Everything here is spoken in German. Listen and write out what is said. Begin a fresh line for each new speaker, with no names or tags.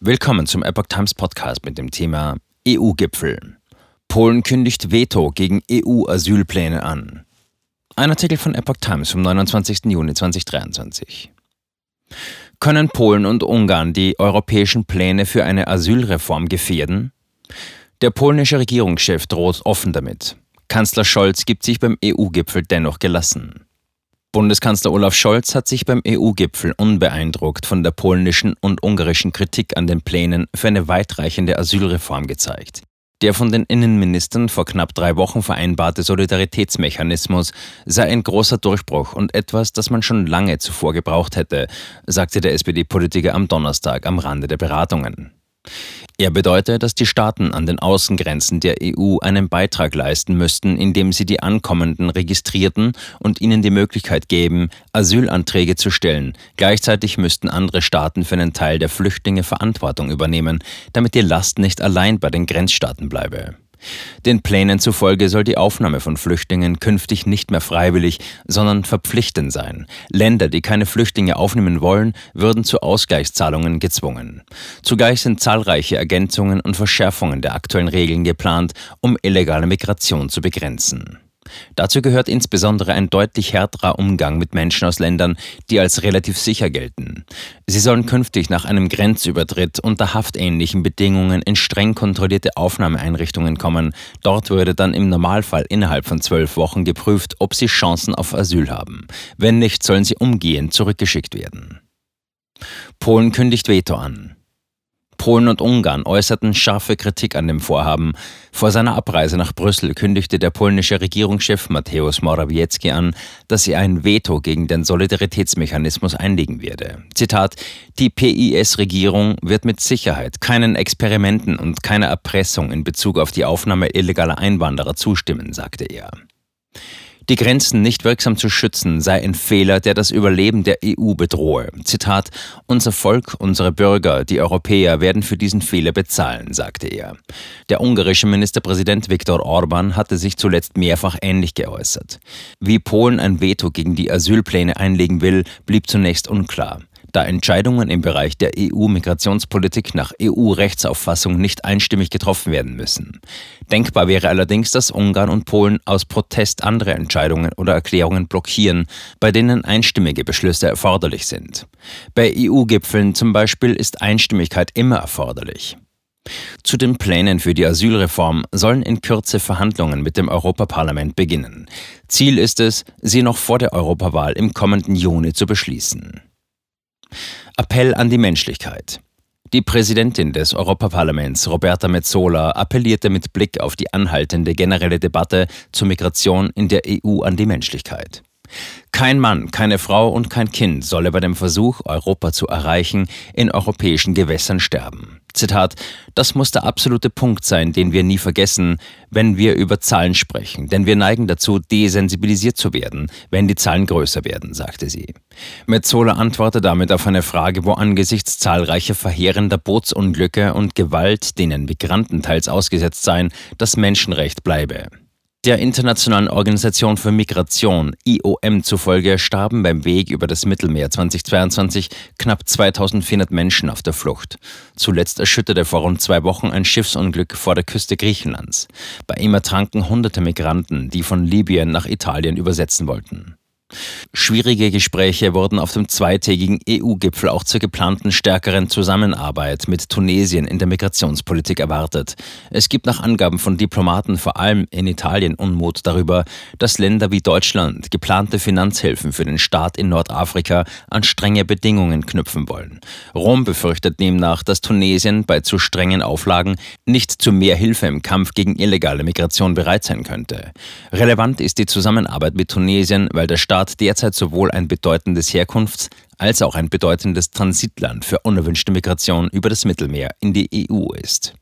Willkommen zum Epoch Times Podcast mit dem Thema EU-Gipfel. Polen kündigt Veto gegen EU-Asylpläne an. Ein Artikel von Epoch Times vom 29. Juni 2023. Können Polen und Ungarn die europäischen Pläne für eine Asylreform gefährden? Der polnische Regierungschef droht offen damit. Kanzler Scholz gibt sich beim EU-Gipfel dennoch gelassen. Bundeskanzler Olaf Scholz hat sich beim EU-Gipfel unbeeindruckt von der polnischen und ungarischen Kritik an den Plänen für eine weitreichende Asylreform gezeigt. Der von den Innenministern vor knapp drei Wochen vereinbarte Solidaritätsmechanismus sei ein großer Durchbruch und etwas, das man schon lange zuvor gebraucht hätte, sagte der SPD-Politiker am Donnerstag am Rande der Beratungen. Er bedeutet, dass die Staaten an den Außengrenzen der EU einen Beitrag leisten müssten, indem sie die Ankommenden registrierten und ihnen die Möglichkeit geben, Asylanträge zu stellen. Gleichzeitig müssten andere Staaten für einen Teil der Flüchtlinge Verantwortung übernehmen, damit die Last nicht allein bei den Grenzstaaten bleibe. Den Plänen zufolge soll die Aufnahme von Flüchtlingen künftig nicht mehr freiwillig, sondern verpflichtend sein. Länder, die keine Flüchtlinge aufnehmen wollen, würden zu Ausgleichszahlungen gezwungen. Zugleich sind zahlreiche Ergänzungen und Verschärfungen der aktuellen Regeln geplant, um illegale Migration zu begrenzen. Dazu gehört insbesondere ein deutlich härterer Umgang mit Menschen aus Ländern, die als relativ sicher gelten. Sie sollen künftig nach einem Grenzübertritt unter haftähnlichen Bedingungen in streng kontrollierte Aufnahmeeinrichtungen kommen. Dort würde dann im Normalfall innerhalb von zwölf Wochen geprüft, ob sie Chancen auf Asyl haben. Wenn nicht, sollen sie umgehend zurückgeschickt werden. Polen kündigt Veto an. Polen und Ungarn äußerten scharfe Kritik an dem Vorhaben. Vor seiner Abreise nach Brüssel kündigte der polnische Regierungschef Mateusz Morawiecki an, dass er ein Veto gegen den Solidaritätsmechanismus einlegen werde. Zitat: Die PIS-Regierung wird mit Sicherheit keinen Experimenten und keiner Erpressung in Bezug auf die Aufnahme illegaler Einwanderer zustimmen, sagte er. Die Grenzen nicht wirksam zu schützen sei ein Fehler, der das Überleben der EU bedrohe. Zitat, unser Volk, unsere Bürger, die Europäer werden für diesen Fehler bezahlen, sagte er. Der ungarische Ministerpräsident Viktor Orban hatte sich zuletzt mehrfach ähnlich geäußert. Wie Polen ein Veto gegen die Asylpläne einlegen will, blieb zunächst unklar da Entscheidungen im Bereich der EU-Migrationspolitik nach EU-Rechtsauffassung nicht einstimmig getroffen werden müssen. Denkbar wäre allerdings, dass Ungarn und Polen aus Protest andere Entscheidungen oder Erklärungen blockieren, bei denen einstimmige Beschlüsse erforderlich sind. Bei EU-Gipfeln zum Beispiel ist Einstimmigkeit immer erforderlich. Zu den Plänen für die Asylreform sollen in Kürze Verhandlungen mit dem Europaparlament beginnen. Ziel ist es, sie noch vor der Europawahl im kommenden Juni zu beschließen. Appell an die Menschlichkeit. Die Präsidentin des Europaparlaments, Roberta Metsola, appellierte mit Blick auf die anhaltende generelle Debatte zur Migration in der EU an die Menschlichkeit. Kein Mann, keine Frau und kein Kind solle bei dem Versuch, Europa zu erreichen, in europäischen Gewässern sterben. Zitat, das muss der absolute Punkt sein, den wir nie vergessen, wenn wir über Zahlen sprechen, denn wir neigen dazu, desensibilisiert zu werden, wenn die Zahlen größer werden, sagte sie. Metzola antwortete damit auf eine Frage, wo angesichts zahlreicher verheerender Bootsunglücke und Gewalt, denen Migranten teils ausgesetzt seien, das Menschenrecht bleibe. Der Internationalen Organisation für Migration IOM zufolge starben beim Weg über das Mittelmeer 2022 knapp 2400 Menschen auf der Flucht. Zuletzt erschütterte vor rund zwei Wochen ein Schiffsunglück vor der Küste Griechenlands. Bei ihm ertranken hunderte Migranten, die von Libyen nach Italien übersetzen wollten. Schwierige Gespräche wurden auf dem zweitägigen EU-Gipfel auch zur geplanten stärkeren Zusammenarbeit mit Tunesien in der Migrationspolitik erwartet. Es gibt nach Angaben von Diplomaten vor allem in Italien Unmut darüber, dass Länder wie Deutschland geplante Finanzhilfen für den Staat in Nordafrika an strenge Bedingungen knüpfen wollen. Rom befürchtet demnach, dass Tunesien bei zu strengen Auflagen nicht zu mehr Hilfe im Kampf gegen illegale Migration bereit sein könnte. Relevant ist die Zusammenarbeit mit Tunesien, weil der Staat Staat derzeit sowohl ein bedeutendes Herkunfts- als auch ein bedeutendes Transitland für unerwünschte Migration über das Mittelmeer in die EU ist.